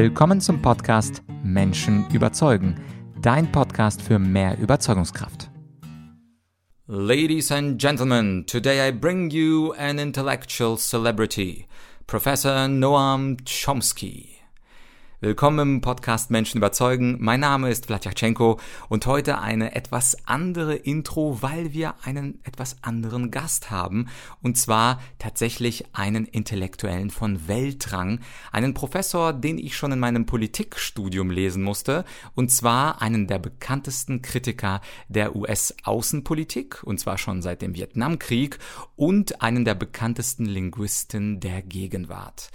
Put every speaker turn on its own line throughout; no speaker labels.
Willkommen zum Podcast Menschen überzeugen, dein Podcast für mehr Überzeugungskraft. Ladies and gentlemen, today I bring you an intellectual celebrity, Professor Noam Chomsky. Willkommen im Podcast Menschen überzeugen. Mein Name ist Vladyachenko und heute eine etwas andere Intro, weil wir einen etwas anderen Gast haben. Und zwar tatsächlich einen Intellektuellen von Weltrang, einen Professor, den ich schon in meinem Politikstudium lesen musste. Und zwar einen der bekanntesten Kritiker der US-Außenpolitik und zwar schon seit dem Vietnamkrieg. Und einen der bekanntesten Linguisten der Gegenwart.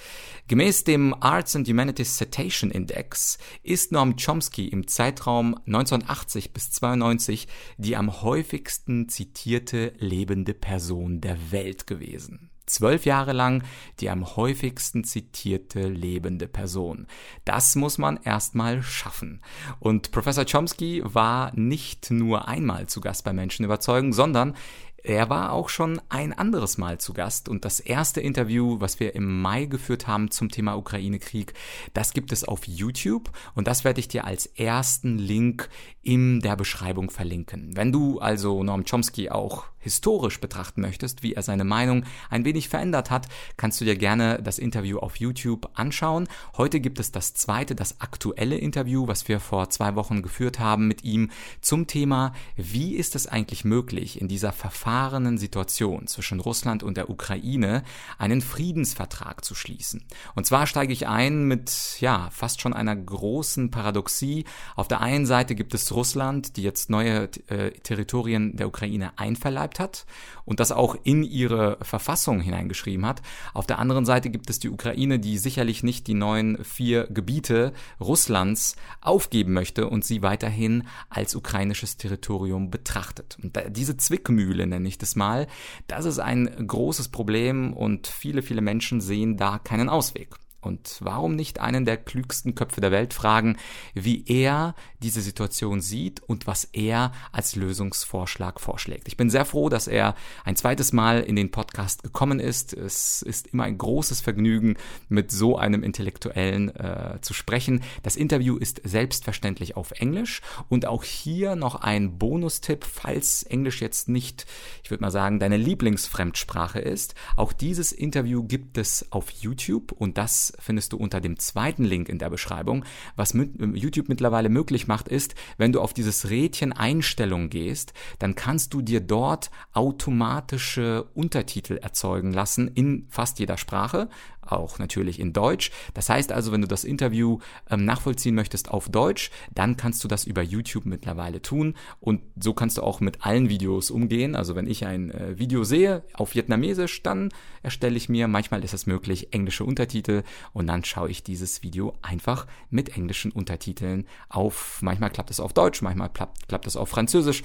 Gemäß dem Arts and Humanities Citation Citation Index ist Noam Chomsky im Zeitraum 1980 bis 92 die am häufigsten zitierte lebende Person der Welt gewesen. Zwölf Jahre lang die am häufigsten zitierte lebende Person. Das muss man erstmal schaffen. Und Professor Chomsky war nicht nur einmal zu Gast bei Menschen überzeugen, sondern er war auch schon ein anderes Mal zu Gast und das erste Interview, was wir im Mai geführt haben zum Thema Ukraine-Krieg, das gibt es auf YouTube und das werde ich dir als ersten Link in der Beschreibung verlinken. Wenn du also Noam Chomsky auch historisch betrachten möchtest, wie er seine Meinung ein wenig verändert hat, kannst du dir gerne das Interview auf YouTube anschauen. Heute gibt es das zweite, das aktuelle Interview, was wir vor zwei Wochen geführt haben mit ihm zum Thema, wie ist es eigentlich möglich, in dieser verfahrenen Situation zwischen Russland und der Ukraine einen Friedensvertrag zu schließen. Und zwar steige ich ein mit, ja, fast schon einer großen Paradoxie. Auf der einen Seite gibt es Russland, die jetzt neue äh, Territorien der Ukraine einverleibt hat und das auch in ihre Verfassung hineingeschrieben hat. Auf der anderen Seite gibt es die Ukraine, die sicherlich nicht die neuen vier Gebiete Russlands aufgeben möchte und sie weiterhin als ukrainisches Territorium betrachtet. Und diese Zwickmühle nenne ich das mal, das ist ein großes Problem und viele, viele Menschen sehen da keinen Ausweg. Und warum nicht einen der klügsten Köpfe der Welt fragen, wie er diese Situation sieht und was er als Lösungsvorschlag vorschlägt. Ich bin sehr froh, dass er ein zweites Mal in den Podcast gekommen ist. Es ist immer ein großes Vergnügen, mit so einem Intellektuellen äh, zu sprechen. Das Interview ist selbstverständlich auf Englisch und auch hier noch ein Bonustipp, falls Englisch jetzt nicht, ich würde mal sagen, deine Lieblingsfremdsprache ist. Auch dieses Interview gibt es auf YouTube und das findest du unter dem zweiten Link in der Beschreibung. Was YouTube mittlerweile möglich macht, ist, wenn du auf dieses Rädchen Einstellungen gehst, dann kannst du dir dort automatische Untertitel erzeugen lassen in fast jeder Sprache auch natürlich in Deutsch. Das heißt also, wenn du das Interview ähm, nachvollziehen möchtest auf Deutsch, dann kannst du das über YouTube mittlerweile tun und so kannst du auch mit allen Videos umgehen. Also wenn ich ein äh, Video sehe auf Vietnamesisch, dann erstelle ich mir, manchmal ist es möglich, englische Untertitel und dann schaue ich dieses Video einfach mit englischen Untertiteln auf. Manchmal klappt es auf Deutsch, manchmal klappt, klappt es auf Französisch.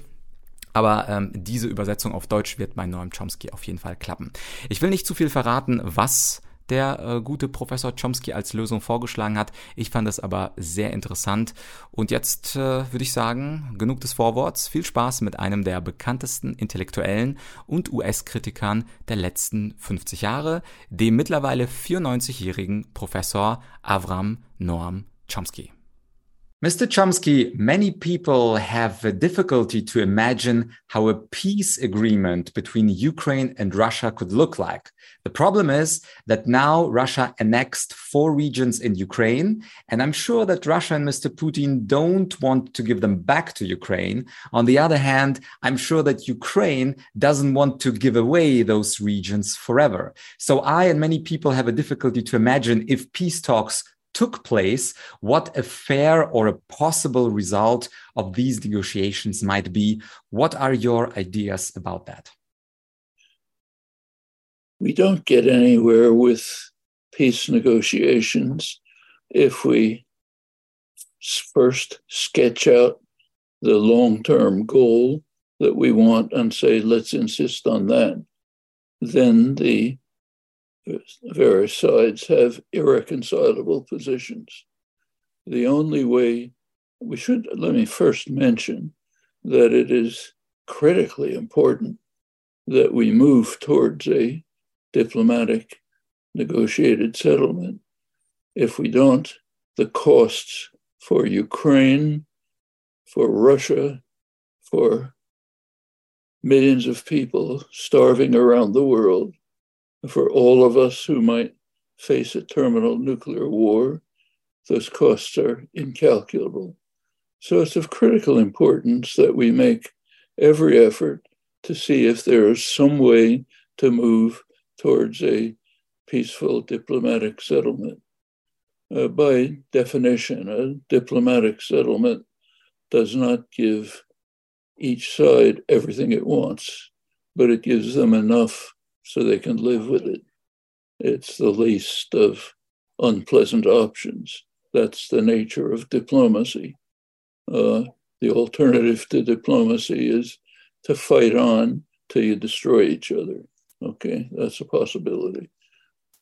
Aber ähm, diese Übersetzung auf Deutsch wird bei Noam Chomsky auf jeden Fall klappen. Ich will nicht zu viel verraten, was der äh, gute Professor Chomsky als Lösung vorgeschlagen hat. Ich fand es aber sehr interessant. Und jetzt äh, würde ich sagen, genug des Vorworts. Viel Spaß mit einem der bekanntesten Intellektuellen und US-Kritikern der letzten 50 Jahre, dem mittlerweile 94-jährigen Professor Avram Noam Chomsky. Mr. Chomsky, many people have a difficulty to imagine how a peace agreement between Ukraine and Russia could look like. The problem is that now Russia annexed four regions in Ukraine, and I'm sure that Russia and Mr. Putin don't want to give them back to Ukraine. On the other hand, I'm sure that Ukraine doesn't want to give away those regions forever. So I and many people have a difficulty to imagine if peace talks took place, what a fair or a possible result of these negotiations might be. What are your ideas about that?
We don't get anywhere with peace negotiations if we first sketch out the long term goal that we want and say, let's insist on that. Then the various sides have irreconcilable positions. The only way we should, let me first mention that it is critically important that we move towards a diplomatic negotiated settlement. If we don't, the costs for Ukraine, for Russia, for millions of people starving around the world, for all of us who might face a terminal nuclear war, those costs are incalculable. So it's of critical importance that we make every effort to see if there is some way to move towards a peaceful diplomatic settlement. Uh, by definition, a diplomatic settlement does not give each side everything it wants, but it gives them enough so they can live with it. It's the least of unpleasant options. That's the nature of diplomacy. Uh, the alternative to diplomacy is to fight on till you destroy each other. Okay, that's a possibility.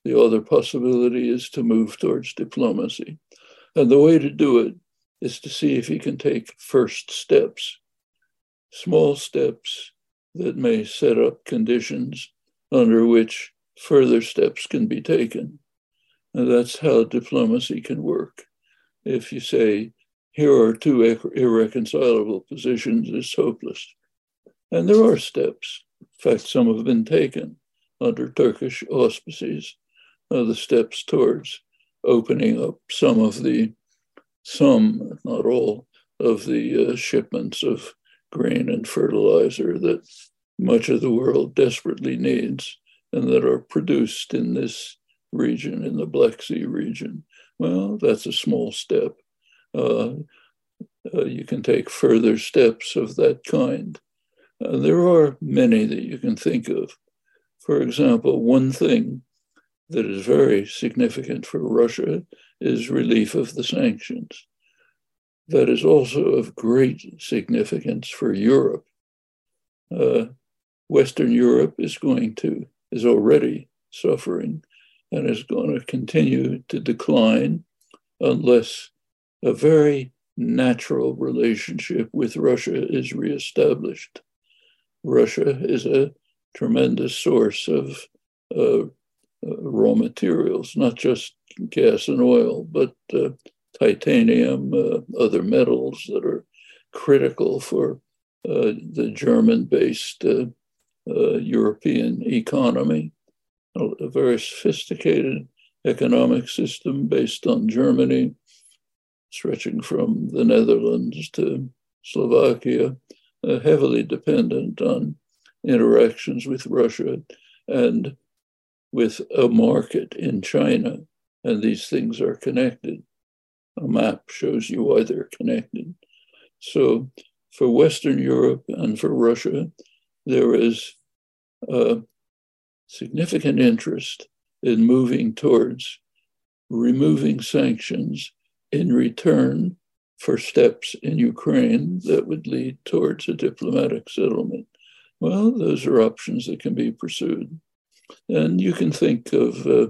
The other possibility is to move towards diplomacy. And the way to do it is to see if you can take first steps, small steps that may set up conditions under which further steps can be taken. And that's how diplomacy can work. If you say, here are two irreconcilable positions, it's hopeless. And there are steps. In fact, some have been taken under Turkish auspices, uh, the steps towards opening up some of the, some, not all, of the uh, shipments of grain and fertilizer that much of the world desperately needs and that are produced in this region, in the Black Sea region. Well, that's a small step. Uh, uh, you can take further steps of that kind. Uh, there are many that you can think of. For example, one thing that is very significant for Russia is relief of the sanctions. That is also of great significance for Europe. Uh, Western Europe is going to, is already suffering and is going to continue to decline unless a very natural relationship with Russia is reestablished. Russia is a tremendous source of uh, uh, raw materials, not just gas and oil, but uh, titanium, uh, other metals that are critical for uh, the German based uh, European economy. A very sophisticated economic system based on Germany, stretching from the Netherlands to Slovakia, uh, heavily dependent on interactions with Russia and with a market in China. And these things are connected. A map shows you why they're connected. So, for Western Europe and for Russia, there is a significant interest in moving towards removing sanctions in return for steps in Ukraine that would lead towards a diplomatic settlement. Well, those are options that can be pursued. And you can think of uh,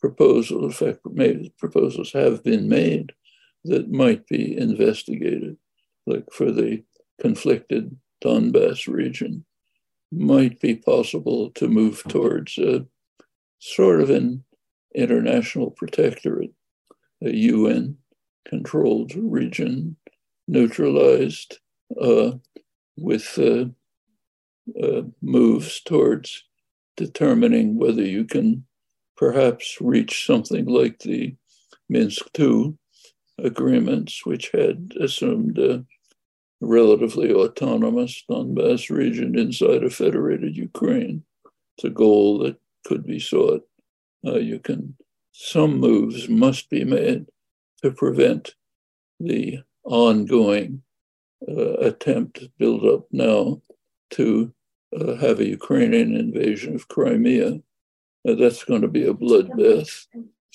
proposals, in fact, proposals have been made that might be investigated, like for the conflicted Donbass region, might be possible to move towards a sort of an international protectorate, a UN controlled region neutralized uh, with uh, uh, moves towards determining whether you can perhaps reach something like the Minsk II agreements, which had assumed relatively autonomous Donbass region inside a federated Ukraine. It's a goal that could be sought. Uh, you can, some moves must be made to prevent the ongoing uh, attempt built up now to uh, have a Ukrainian invasion of Crimea. Uh, that's going to be a bloodbath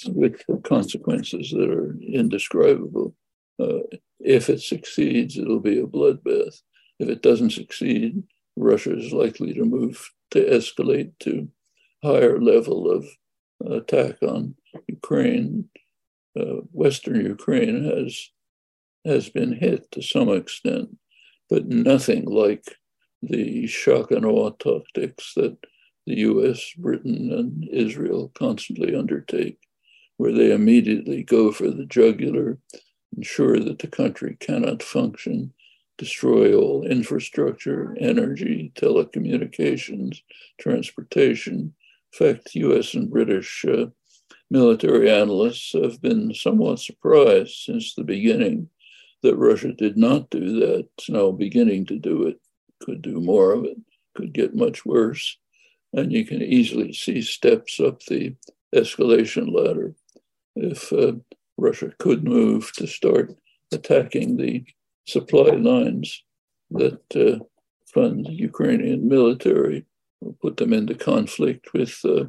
with consequences that are indescribable. Uh, if it succeeds, it'll be a bloodbath. If it doesn't succeed, Russia is likely to move to escalate to higher level of attack on Ukraine uh, Western Ukraine has has been hit to some extent, but nothing like the shock and awe tactics that the U.S., Britain, and Israel constantly undertake. where they immediately go for the jugular, ensure that the country cannot function, destroy all infrastructure, energy, telecommunications, transportation. In fact, US and British uh, military analysts have been somewhat surprised since the beginning that Russia did not do that. It's now beginning to do it, could do more of it, could get much worse. And you can easily see steps up the escalation ladder if uh, Russia could move to start attacking the supply lines that uh, fund the Ukrainian military, put them into conflict with uh,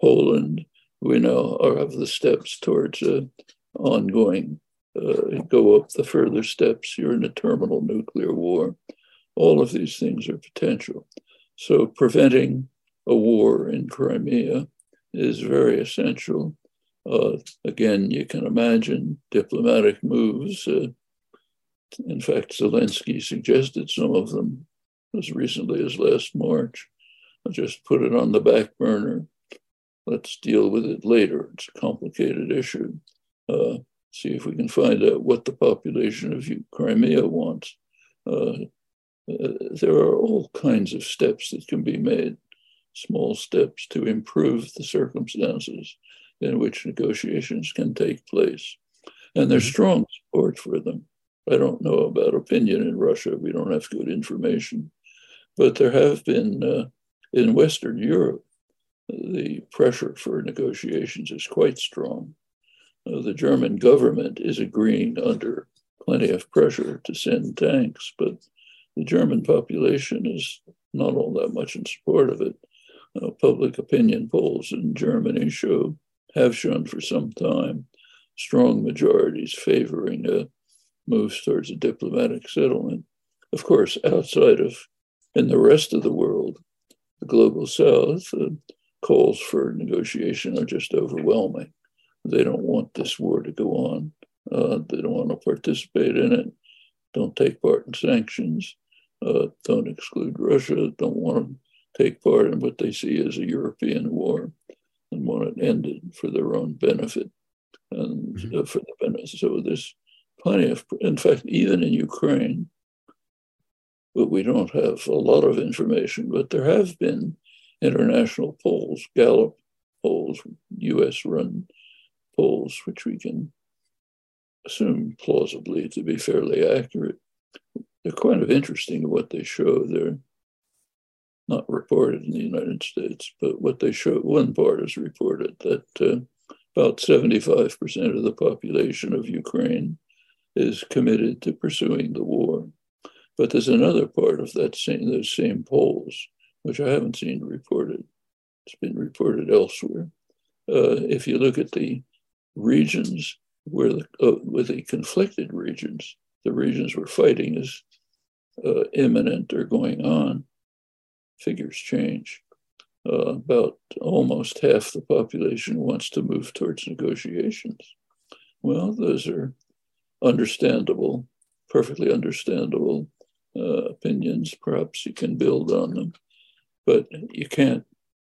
Poland. We now are of the steps towards uh, ongoing, uh, go up the further steps. You're in a terminal nuclear war. All of these things are potential. So preventing a war in Crimea is very essential. Uh, again, you can imagine diplomatic moves. Uh, in fact, Zelensky suggested some of them as recently as last March. I'll just put it on the back burner. Let's deal with it later. It's a complicated issue. Uh, see if we can find out what the population of Crimea wants. Uh, uh, there are all kinds of steps that can be made, small steps to improve the circumstances in which negotiations can take place. And there's mm-hmm. strong support for them. I don't know about opinion in Russia. We don't have good information. But there have been uh, in Western Europe, the pressure for negotiations is quite strong. Uh, the German government is agreeing under plenty of pressure to send tanks, but the German population is not all that much in support of it. Uh, public opinion polls in Germany show, have shown for some time, strong majorities favoring a move towards a diplomatic settlement. Of course, outside of, in the rest of the world, the global south, uh, calls for negotiation are just overwhelming. They don't want this war to go on. Uh, they don't want to participate in it. Don't take part in sanctions uh, don't exclude Russia, don't want to take part in what they see as a European war and want it ended for their own benefit and mm-hmm. uh, for the benefit. So there's plenty of, in fact, even in Ukraine, but we don't have a lot of information, but there have been international polls, Gallup polls, US run polls, which we can assume plausibly to be fairly accurate, they're kind of interesting what they show. They're not reported in the United States, but what they show, one part is reported that uh, about 75% of the population of Ukraine is committed to pursuing the war. But there's another part of that same, those same polls, which I haven't seen reported. It's been reported elsewhere. Uh, if you look at the regions where the, uh, with the conflicted regions, the regions where fighting is uh, imminent or going on, figures change. Uh, about almost half the population wants to move towards negotiations. Well, those are understandable, perfectly understandable uh, opinions. Perhaps you can build on them, but you can't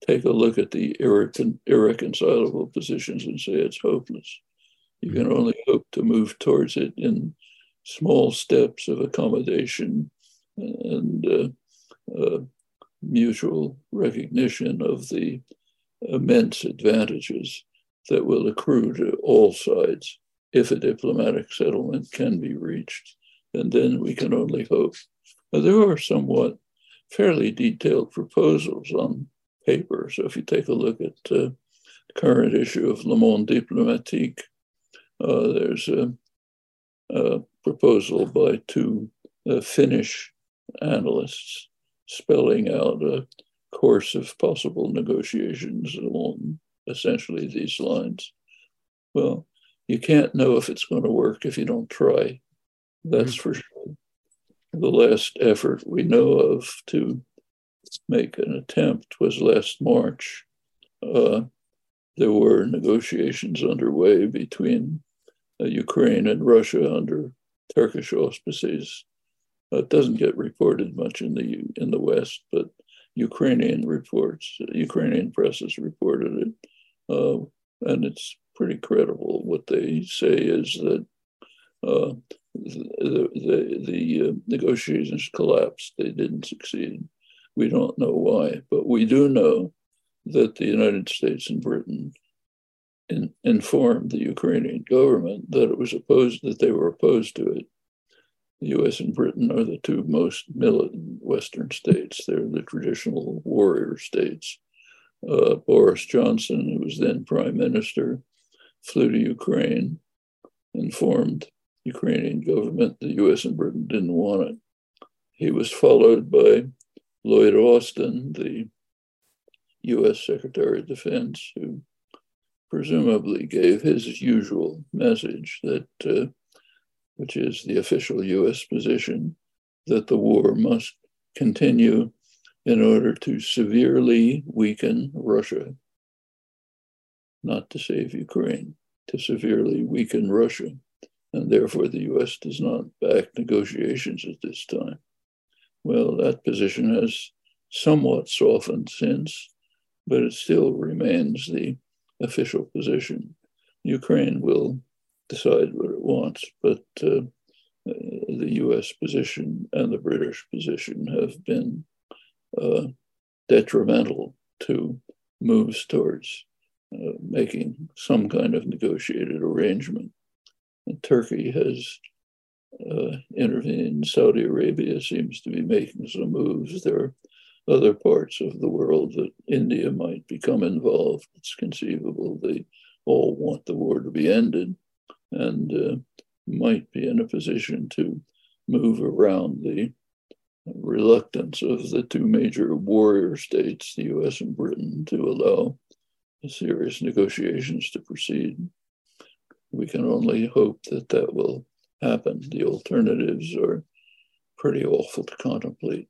take a look at the irrecon- irreconcilable positions and say it's hopeless. You can only hope to move towards it in small steps of accommodation and uh, uh, mutual recognition of the immense advantages that will accrue to all sides if a diplomatic settlement can be reached. And then we can only hope. there are somewhat fairly detailed proposals on paper. So if you take a look at the uh, current issue of Le Monde Diplomatique, uh, there's a, a, proposal by two uh, Finnish analysts spelling out a course of possible negotiations along essentially these lines. Well, you can't know if it's going to work if you don't try. That's mm-hmm. for sure. The last effort we know of to make an attempt was last March. Uh, there were negotiations underway between uh, Ukraine and Russia under Turkish auspices. It doesn't get reported much in the in the West, but Ukrainian reports, Ukrainian press has reported it, uh, and it's pretty credible. What they say is that uh, the, the, the uh, negotiations collapsed. They didn't succeed. We don't know why, but we do know that the United States and Britain in, informed the Ukrainian government that it was opposed, that they were opposed to it. The US and Britain are the two most militant Western states. They're the traditional warrior states. Uh, Boris Johnson, who was then prime minister, flew to Ukraine, informed Ukrainian government the US and Britain didn't want it. He was followed by Lloyd Austin, the US Secretary of Defense, who presumably gave his usual message that, uh, which is the official US position, that the war must continue in order to severely weaken Russia, not to save Ukraine, to severely weaken Russia. And therefore, the US does not back negotiations at this time. Well, that position has somewhat softened since, but it still remains the official position. Ukraine will decide what it wants, but uh, the US position and the British position have been uh, detrimental to moves towards uh, making some kind of negotiated arrangement. And Turkey has uh, intervened. Saudi Arabia seems to be making some moves. There are other parts of the world that India might become involved. It's conceivable they all want the war to be ended and uh, might be in a position to move around the reluctance of the two major warrior states, the US and Britain, to allow serious negotiations to proceed. We can only hope that that will happen. The alternatives are pretty awful to contemplate.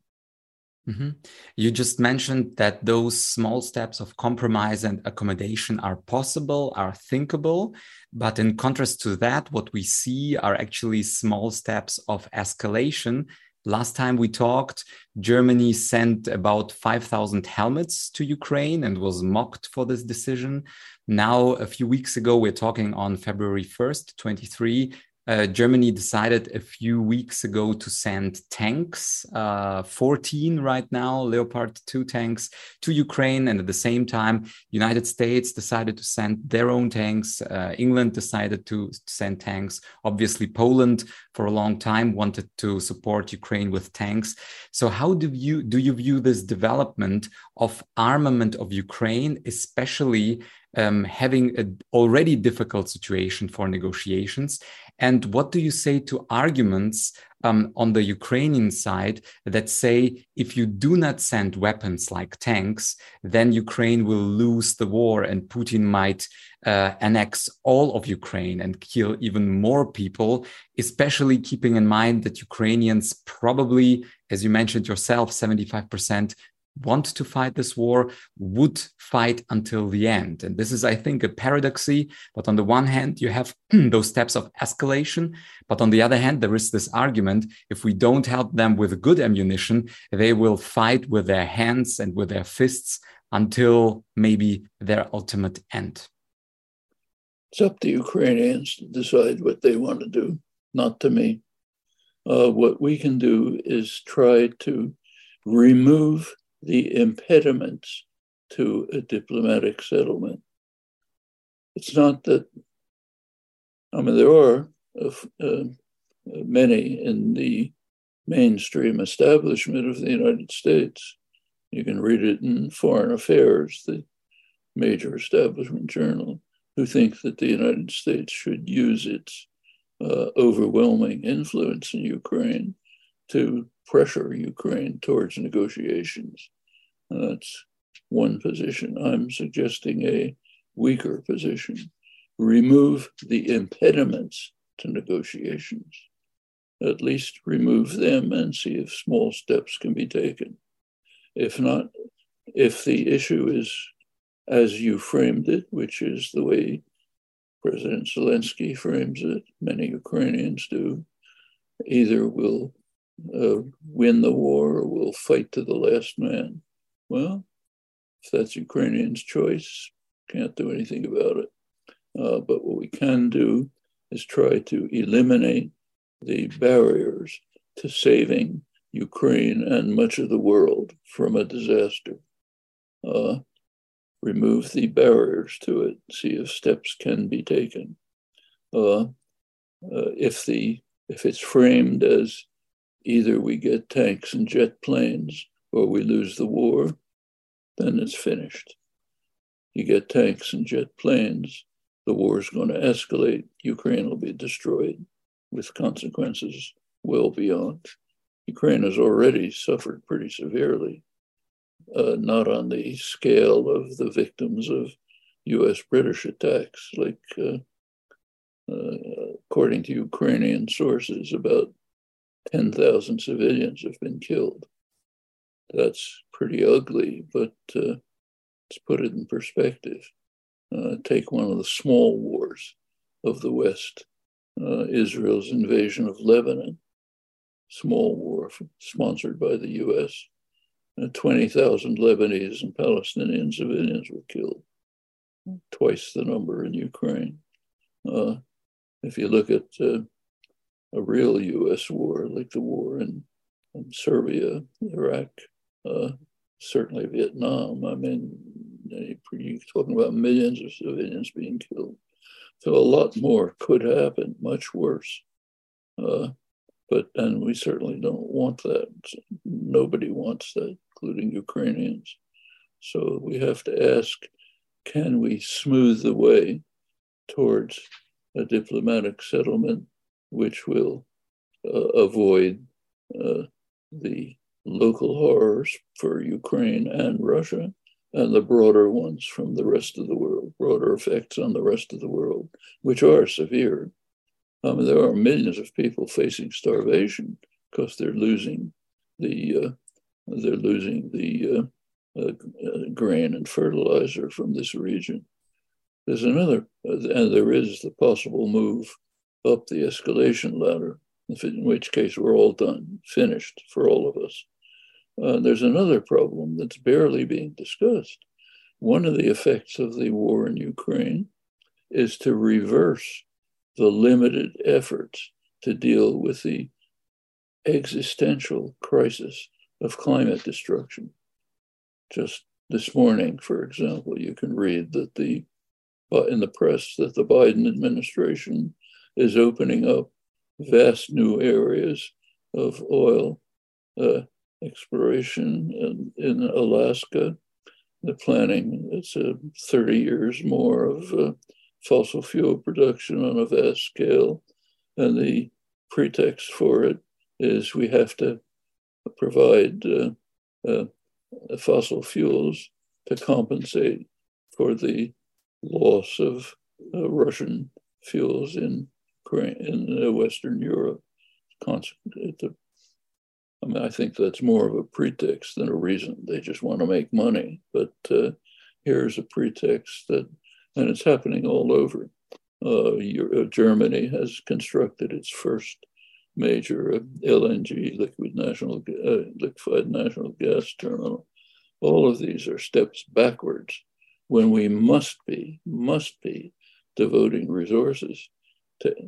Mm-hmm. You just mentioned that those small steps of compromise and accommodation are possible, are thinkable. But in contrast to that, what we see are actually small steps of escalation Last time we talked, Germany sent about 5,000 helmets to Ukraine and was mocked for this decision. Now, a few weeks ago, we're talking on February 1st, 23, uh, Germany decided a few weeks ago to send tanks, uh, 14 right now, Leopard 2 tanks to Ukraine. And at the same time, United States decided to send their own tanks. Uh, England decided to send tanks. Obviously, Poland for a long time wanted to support Ukraine with tanks. So how do you, do you view this development of armament of Ukraine, especially um, having an already difficult situation for negotiations? And what do you say to arguments um, on the Ukrainian side that say if you do not send weapons like tanks, then Ukraine will lose the war and Putin might uh, annex all of Ukraine and kill even more people, especially keeping in mind that Ukrainians probably, as you mentioned yourself, 75% want to fight this war would fight until the end. And this is, I think, a paradoxy. But on the one hand, you have those steps of escalation. But on the other hand, there is this argument if we don't help them with good ammunition, they will fight with their hands and with their fists until maybe their ultimate end.
It's up to Ukrainians to decide what they want to do, not to me. Uh, what we can do is try to remove the impediments to a diplomatic settlement. It's not that, I mean, there are uh, many in the mainstream establishment of the United States. You can read it in Foreign Affairs, the major establishment journal, who think that the United States should use its uh, overwhelming influence in Ukraine to pressure Ukraine towards negotiations. That's one position. I'm suggesting a weaker position. Remove the impediments to negotiations. At least remove them and see if small steps can be taken. If not, if the issue is as you framed it, which is the way President Zelensky frames it, many Ukrainians do, either we'll uh, win the war or we'll fight to the last man. Well, if that's Ukrainians' choice, can't do anything about it. Uh, but what we can do is try to eliminate the barriers to saving Ukraine and much of the world from a disaster. Uh, remove the barriers to it, see if steps can be taken. Uh, uh, if the if it's framed as either we get tanks and jet planes or we lose the war, then it's finished. You get tanks and jet planes, the war is going to escalate, Ukraine will be destroyed with consequences well beyond. Ukraine has already suffered pretty severely, uh, not on the scale of the victims of US British attacks, like uh, uh, according to Ukrainian sources, about 10,000 civilians have been killed. That's pretty ugly, but uh, let's put it in perspective. Uh, take one of the small wars of the West, uh, Israel's invasion of Lebanon, small war sponsored by the US. Uh, 20,000 Lebanese and Palestinian civilians were killed, twice the number in Ukraine. Uh, if you look at uh, a real US war, like the war in, in Serbia, Iraq, uh, certainly Vietnam, I mean, you're talking about millions of civilians being killed. So a lot more could happen, much worse. Uh, but and we certainly don't want that. Nobody wants that, including Ukrainians. So we have to ask, can we smooth the way towards a diplomatic settlement which will uh, avoid uh, the local horrors for Ukraine and Russia and the broader ones from the rest of the world, broader effects on the rest of the world, which are severe. I mean, there are millions of people facing starvation because they're losing the uh, they're losing the uh, uh, grain and fertilizer from this region. There's another, and there is the possible move up the escalation ladder, in which case we're all done, finished for all of us. Uh, there's another problem that's barely being discussed. One of the effects of the war in Ukraine is to reverse the limited efforts to deal with the existential crisis of climate destruction. Just this morning, for example, you can read that the in the press that the Biden administration is opening up vast new areas of oil uh, exploration in, in, Alaska. The planning, it's uh, 30 years more of uh, fossil fuel production on a vast scale. And the pretext for it is we have to provide uh, uh, fossil fuels to compensate for the loss of Russian fuels in in uh, Western Europe. I mean, I think that's more of a pretext than a reason. They just want to make money. But uh, here's a pretext that, and it's happening all over. Uh, uh Germany has constructed its first major uh, LNG, liquid national, uh, liquefied natural gas terminal. All of these are steps backwards when we must be, must be devoting resources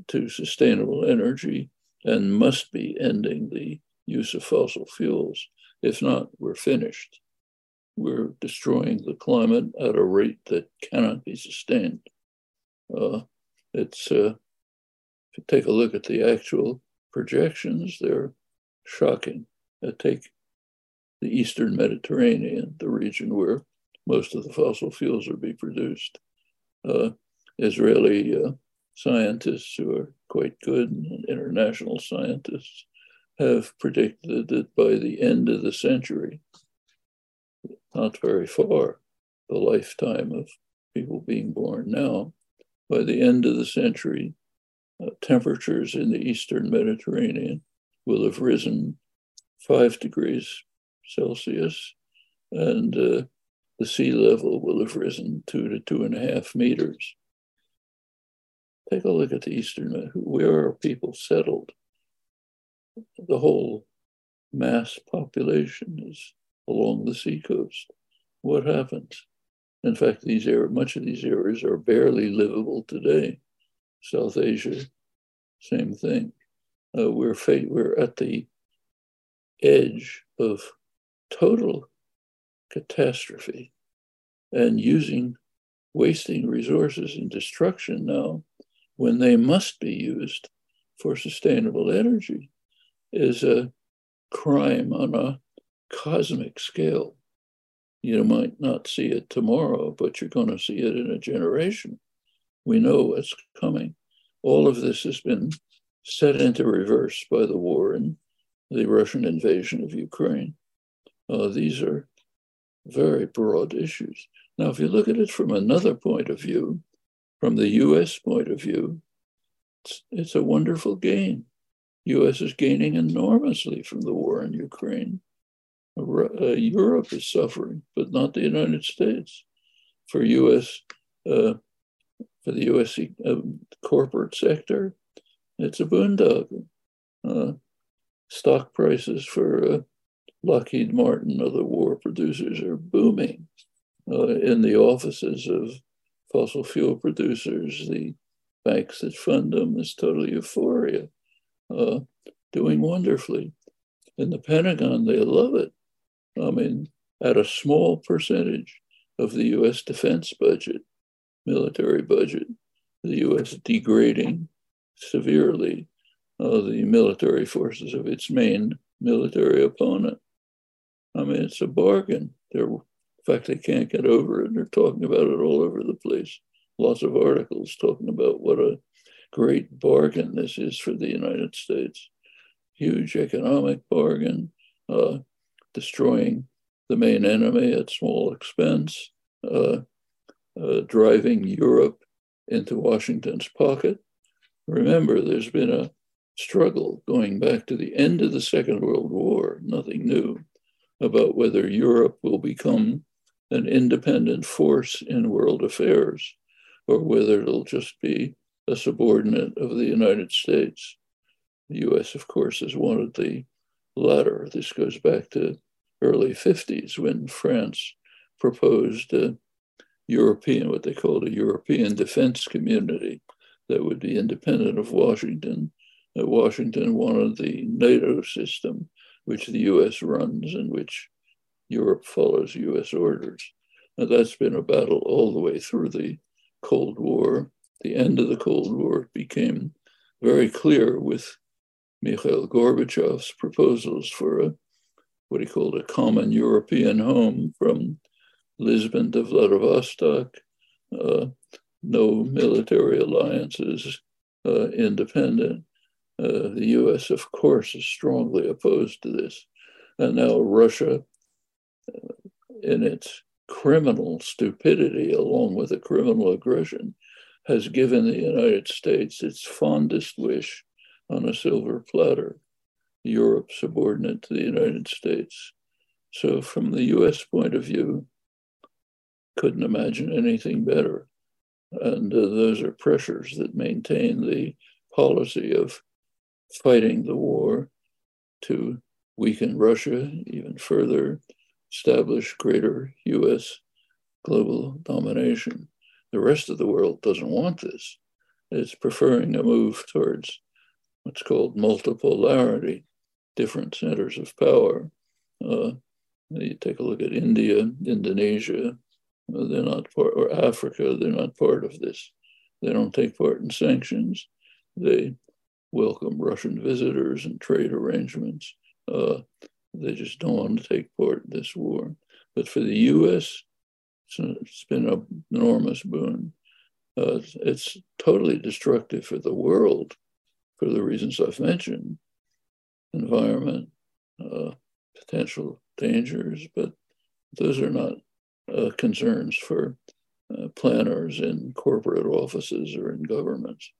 to, sustainable energy and must be ending the use of fossil fuels. If not, we're finished. We're destroying the climate at a rate that cannot be sustained. Uh, it's uh, if you take a look at the actual projections, they're shocking. Uh, take the Eastern Mediterranean, the region where most of the fossil fuels are being produced. Uh, Israeli uh, scientists who are quite good, international scientists, have predicted that by the end of the century, not very far, the lifetime of people being born now, by the end of the century, uh, temperatures in the eastern Mediterranean will have risen five degrees Celsius, and uh, the sea level will have risen two to two and a half meters. Take a look at the eastern, where are people settled? The whole mass population is along the seacoast. What happens? In fact, these areas, much of these areas are barely livable today. South Asia, same thing. Uh, we're we're at the edge of total catastrophe, and using wasting resources and destruction now, when they must be used for sustainable energy, is a crime on a cosmic scale. You might not see it tomorrow, but you're going to see it in a generation. We know what's coming. All of this has been set into reverse by the war and the Russian invasion of Ukraine. Uh, these are very broad issues. Now, if you look at it from another point of view, from the US point of view, it's, it's a wonderful gain. US is gaining enormously from the war in Ukraine. Uh, Europe is suffering, but not the United States. For U.S. Uh, for the U.S. Uh, corporate sector, it's a boondoggle. Uh, stock prices for uh, Lockheed Martin, other war producers, are booming. Uh, in the offices of fossil fuel producers, the banks that fund them is total euphoria, doing wonderfully. In the Pentagon, they love it I mean, at a small percentage of the US defense budget, military budget, the US degrading severely uh, the military forces of its main military opponent. I mean, it's a bargain. They're, in fact, they can't get over it. They're talking about it all over the place. Lots of articles talking about what a great bargain this is for the United States. Huge economic bargain. Uh, destroying the main enemy at small expense, uh, uh, driving Europe into Washington's pocket. Remember, there's been a struggle going back to the end of the Second World War, nothing new, about whether Europe will become an independent force in world affairs or whether it'll just be a subordinate of the United States. The US, of course, has wanted the latter. This goes back to early 50s when France proposed a European, what they called a European defense community that would be independent of Washington. Washington wanted the NATO system, which the US runs and which Europe follows US orders. And that's been a battle all the way through the Cold War. The end of the Cold War became very clear with Mikhail Gorbachev's proposals for a what he called a common European home from Lisbon to Vladivostok, uh, no military alliances, uh, independent. Uh, the US, of course, is strongly opposed to this. And now Russia, in its criminal stupidity, along with a criminal aggression, has given the United States its fondest wish on a silver platter. Europe subordinate to the United States. So, from the US point of view, couldn't imagine anything better. And uh, those are pressures that maintain the policy of fighting the war to weaken Russia even further, establish greater US global domination. The rest of the world doesn't want this. It's preferring a move towards what's called multipolarity, different centers of power. Uh, you take a look at India, Indonesia, uh, they're not part, or Africa, they're not part of this. They don't take part in sanctions. They welcome Russian visitors and trade arrangements. Uh, they just don't want to take part in this war. But for the US, it's been an enormous boon. Uh, it's totally destructive for the world for the reasons I've mentioned environment, uh, potential dangers, but those are not uh, concerns for uh, planners in corporate offices or in governments.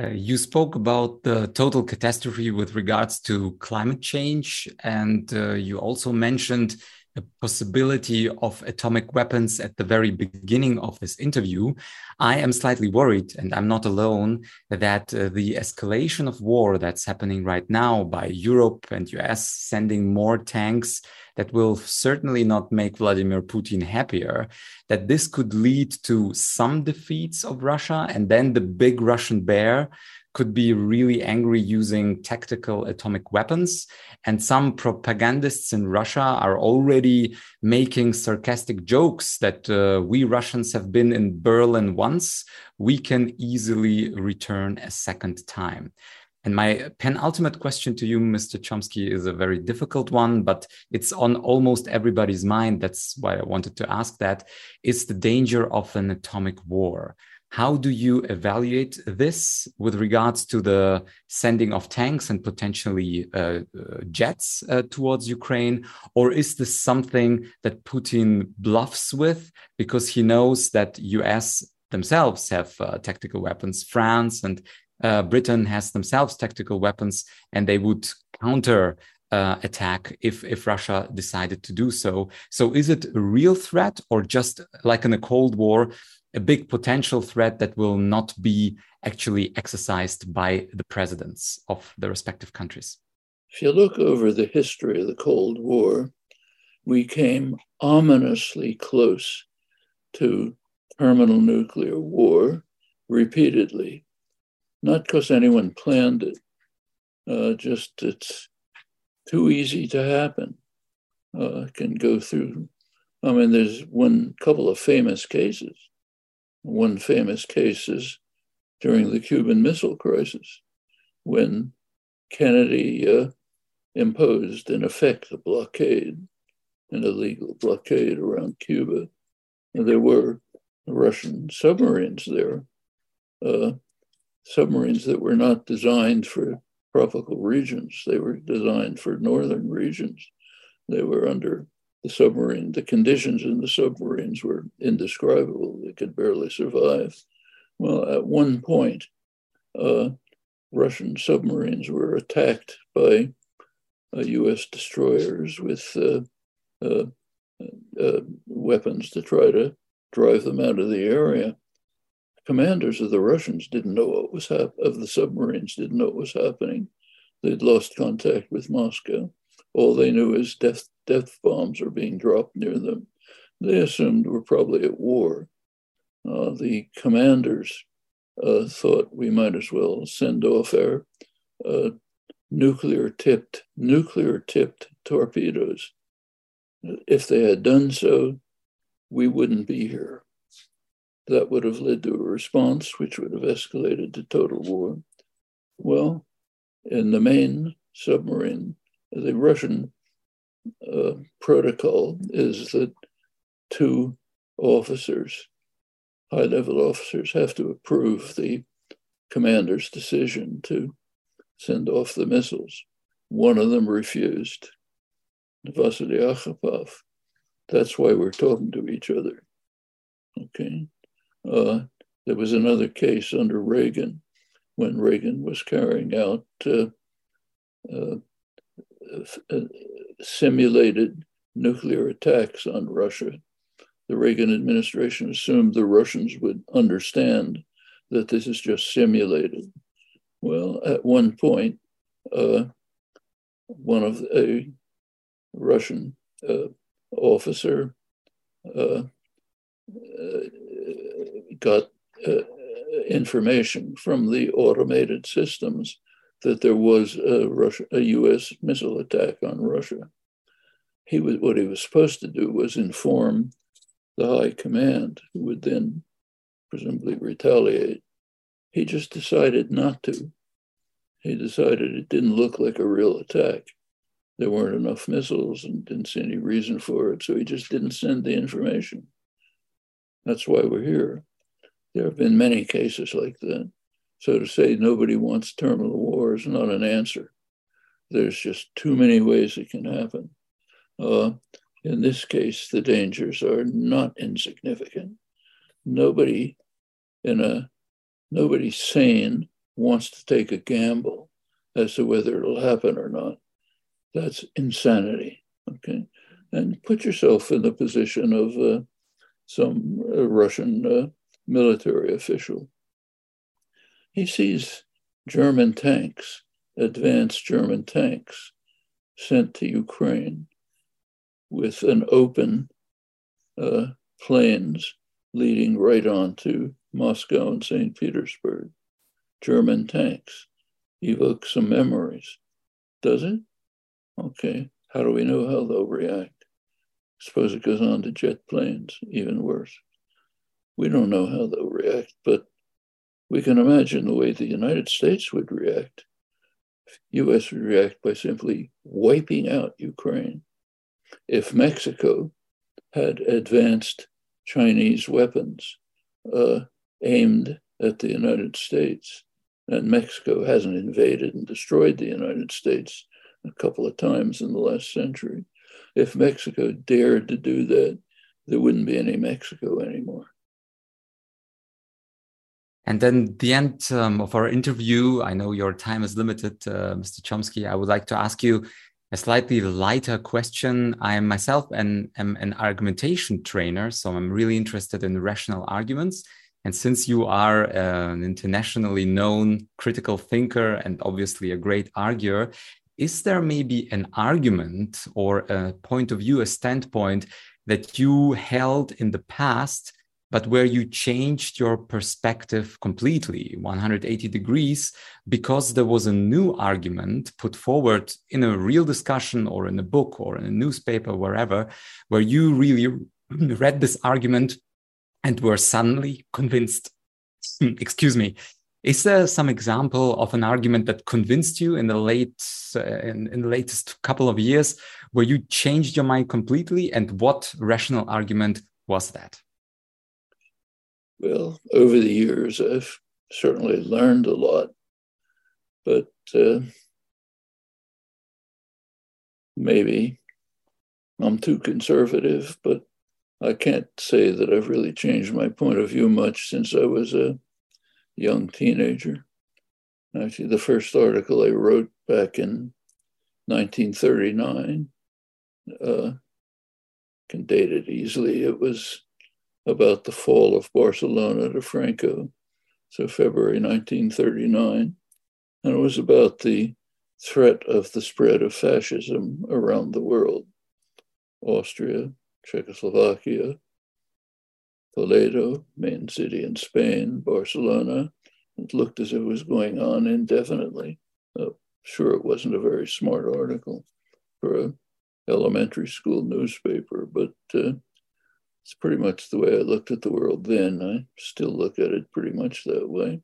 Uh, you spoke about the total catastrophe with regards to climate change, and uh, you also mentioned the possibility of atomic weapons at the very beginning of this interview, I am slightly worried, and I'm not alone, that uh, the escalation of war that's happening right now by Europe and US sending more tanks that will certainly not make Vladimir Putin happier, that this could lead to some defeats of Russia and then the big Russian bear could be really angry using tactical atomic weapons. And some propagandists in Russia are already making sarcastic jokes that uh, we Russians have been in Berlin once, we can easily return a second time. And my penultimate question to you, Mr. Chomsky, is a very difficult one, but it's on almost everybody's mind. That's why I wanted to ask that. Is the danger of an atomic war? How do you evaluate this with regards to the sending of tanks and potentially uh, uh, jets uh, towards Ukraine? Or is this something that Putin bluffs with because he knows that US themselves have uh, tactical weapons, France and uh, Britain has themselves tactical weapons, and they would counter uh, attack if if Russia decided to do so. So is it a real threat or just like in a Cold War, a big potential threat that will not be actually exercised by the presidents of the respective countries?
If you look over the history of the Cold War, we came ominously close to terminal nuclear war repeatedly not because anyone planned it, uh, just it's too easy to happen. Uh, can go through. I mean, there's one couple of famous cases. One famous case is during the Cuban Missile Crisis, when Kennedy uh, imposed, in effect, a blockade, an illegal blockade around Cuba. And there were Russian submarines there. Uh, submarines that were not designed for tropical regions. They were designed for northern regions. They were under the submarine, the conditions in the submarines were indescribable. They could barely survive. Well, at one point, uh, Russian submarines were attacked by uh, US destroyers with uh, uh, uh, weapons to try to drive them out of the area commanders of the Russians didn't know what was hap- of the submarines didn't know what was happening. They'd lost contact with Moscow. All they knew is death death bombs are being dropped near them. They assumed we're probably at war. Uh, the commanders uh, thought we might as well send off our uh, nuclear tipped nuclear tipped torpedoes. If they had done so, we wouldn't be here that would have led to a response which would have escalated to total war. Well, in the main submarine, the Russian uh, protocol is that two officers, high level officers, have to approve the commander's decision to send off the missiles. One of them refused, Vasily Arkhipov. That's why we're talking to each other. Okay. Uh, there was another case under Reagan when Reagan was carrying out uh, uh, uh, simulated nuclear attacks on Russia. The Reagan administration assumed the Russians would understand that this is just simulated. Well, at one point, uh, one of a Russian uh, officer uh, got uh, information from the automated systems that there was a, Russia, a U.S. missile attack on Russia. He was what he was supposed to do was inform the high command, who would then presumably retaliate. He just decided not to. He decided it didn't look like a real attack. There weren't enough missiles and didn't see any reason for it, so he just didn't send the information. That's why we're here. There have been many cases like that. So to say nobody wants terminal war is not an answer. There's just too many ways it can happen. Uh, in this case, the dangers are not insignificant. Nobody in a nobody sane wants to take a gamble as to whether it'll happen or not. That's insanity. Okay, and put yourself in the position of uh, some uh, Russian uh, military official. He sees German tanks, advanced German tanks, sent to Ukraine. with an open uh, leading right on to Moscow and St. Petersburg. German tanks evoke some memories. Does it? Okay. How do we know how they'll react? Suppose it goes on to jet planes, even worse. We don't know how they'll react, but we can imagine the way the United States would react. US would react by simply wiping out Ukraine. If Mexico had advanced Chinese weapons uh, aimed at the United States, and Mexico hasn't invaded and destroyed the United States a couple of times in the last century. If Mexico dared to do that, there wouldn't be any Mexico anymore.
And then the end um, of our interview, I know your time is limited, uh, Mr. Chomsky. I would like to ask you a slightly lighter question. I am myself an, am an argumentation trainer, so I'm really interested in rational arguments. And since you are uh, an internationally known critical thinker and obviously a great arguer, is there maybe an argument or a point of view, a standpoint that you held in the past but where you changed your perspective completely 180 degrees because there was a new argument put forward in a real discussion or in a book or in a newspaper, wherever, where you really read this argument and were suddenly convinced. Excuse me. Is there some example of an argument that convinced you in the late uh, in, in the latest couple of years where you changed your mind completely? And what rational argument was that?
Well, over the years, I've certainly learned a lot, but uh, maybe I'm too conservative, but I can't say that I've really changed my point of view much since I was a young teenager. Actually, the first article I wrote back in 1939 uh, can date it easily. It was about the fall of Barcelona to Franco, so February 1939. And it was about the threat of the spread of fascism around the world Austria, Czechoslovakia, Toledo, main city in Spain, Barcelona. It looked as if it was going on indefinitely. Uh, sure, it wasn't a very smart article for an elementary school newspaper, but uh, it's pretty much the way I looked at the world then. I still look at it pretty much that way.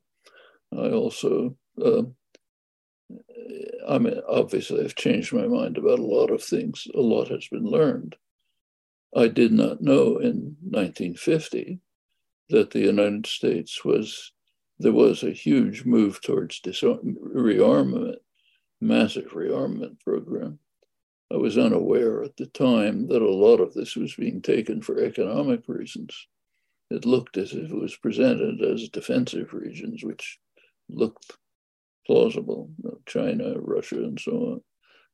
I also, uh, I mean, obviously, I've changed my mind about a lot of things. A lot has been learned. I did not know in 1950 that the United States was, there was a huge move towards rearmament, massive rearmament program. I was unaware at the time that a lot of this was being taken for economic reasons. It looked as if it was presented as defensive regions, which looked plausible China, Russia, and so on.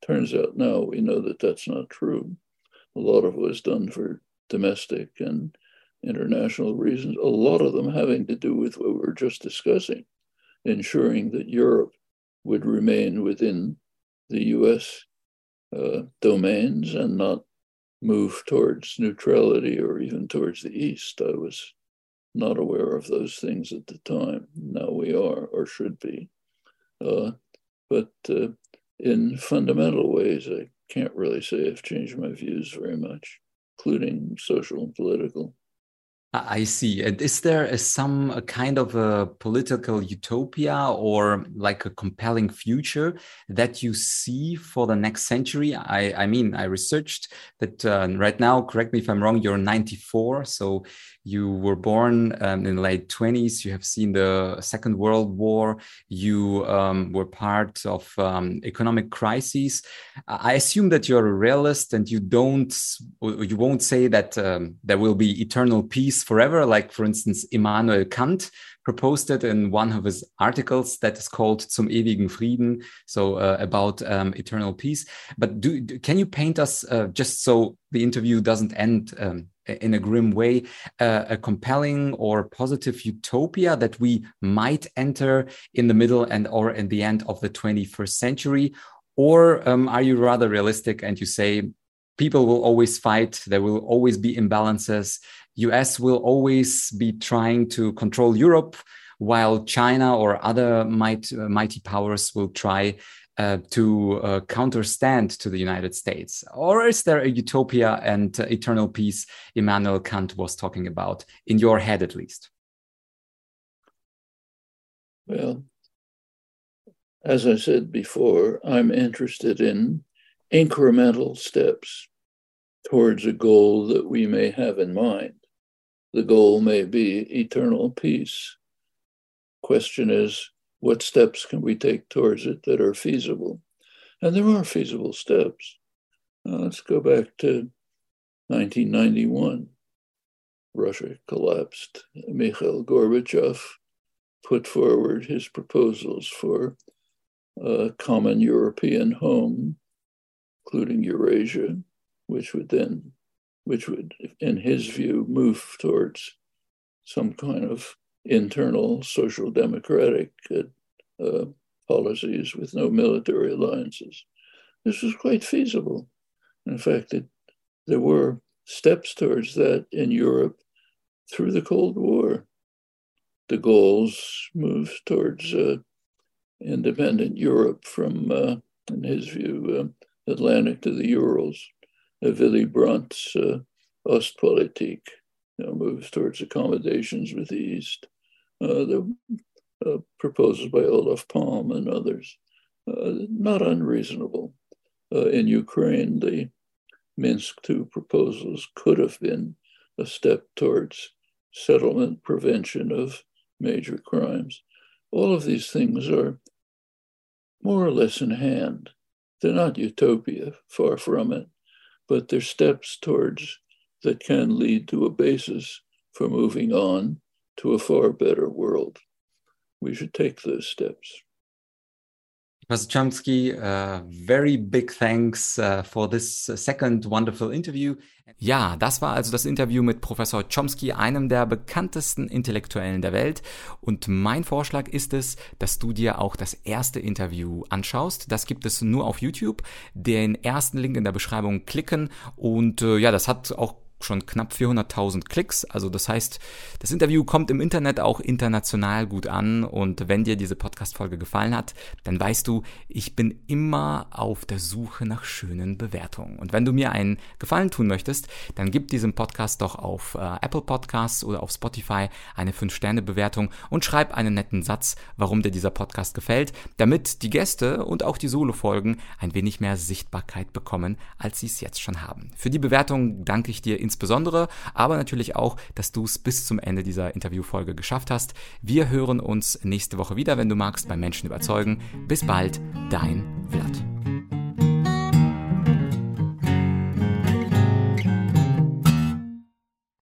Turns out now we know that that's not true. A lot of it was done for domestic and international reasons, a lot of them having to do with what we were just discussing, ensuring that Europe would remain within the US uh, domains and not move towards neutrality or even towards the East. I was not aware of those things at the time. Now we are, or should be. Uh, but uh, in fundamental ways, I can't really say I've changed my views very much, including social and political.
I see. And is there a, some a kind of a political utopia or like a compelling future that you see for the next century? I, I mean, I researched that uh, right now, correct me if I'm wrong, you're 94. So you were born um, in the late 20s. You have seen the Second World War. You um, were part of um, economic crises. I assume that you're a realist and you don't, you won't say that um, there will be eternal peace forever. Like, for instance, Immanuel Kant proposed it in one of his articles that is called Zum ewigen Frieden, so uh, about um, eternal peace. But do, do, can you paint us, uh, just so the interview doesn't end um, in a grim way, uh, a compelling or positive utopia that we might enter in the middle and or in the end of the 21st century? Or um, are you rather realistic and you say people will always fight. There will always be imbalances. US will always be trying to control Europe, while China or other might, uh, mighty powers will try uh, to uh, counterstand to the United States? Or is there a utopia and uh, eternal peace Immanuel Kant was talking about, in your head at least?
Well, as I said before, I'm interested in incremental steps towards a goal that we may have in mind. The goal may be eternal peace. Question is, what steps can we take towards it that are feasible? And there are feasible steps. Now let's go back to 1991. Russia collapsed. Mikhail Gorbachev put forward his proposals for a common European home, including Eurasia, which would then, which would, in his view, move towards some kind of internal social democratic uh, uh, policies with no military alliances. This was quite feasible. In fact, it, there were steps towards that in Europe through the Cold War. De Gaulle's moved towards uh, independent Europe from, uh, in his view, uh, Atlantic to the Urals. Uh, Willy Brandt's uh, Ostpolitik you know, moves towards accommodations with the East. Uh, the uh, proposals by Olof Palme and others, not unreasonable. in Ukraine, the Minsk II proposals could have been a step towards settlement prevention of major crimes. All of these things are more or less in hand. They're not utopia, far from it, but they're steps towards that can lead to a basis for moving on to a far better world. We should take those steps.
Professor Chomsky, uh, very big thanks uh, for this second wonderful interview. Ja, das war also das Interview mit Professor Chomsky, einem der bekanntesten Intellektuellen der Welt. Und mein Vorschlag ist es, dass du dir auch das erste Interview anschaust. Das gibt es nur auf YouTube. Den ersten Link in der Beschreibung klicken. Und äh, ja, das hat auch schon knapp 400.000 Klicks. Also das heißt, das Interview kommt im Internet auch international gut an. Und wenn dir diese Podcast-Folge gefallen hat, dann weißt du, ich bin immer auf der Suche nach schönen Bewertungen. Und wenn du mir einen Gefallen tun möchtest, dann gib diesem Podcast doch auf äh, Apple Podcasts oder auf Spotify eine 5-Sterne-Bewertung und schreib einen netten Satz, warum dir dieser Podcast gefällt, damit die Gäste und auch die Solo-Folgen ein wenig mehr Sichtbarkeit bekommen, als sie es jetzt schon haben. Für die Bewertung danke ich dir insbesondere insbesondere, aber natürlich auch, dass du es bis zum Ende dieser Interviewfolge geschafft hast. Wir hören uns nächste Woche wieder, wenn du magst, bei Menschen überzeugen. Bis bald, dein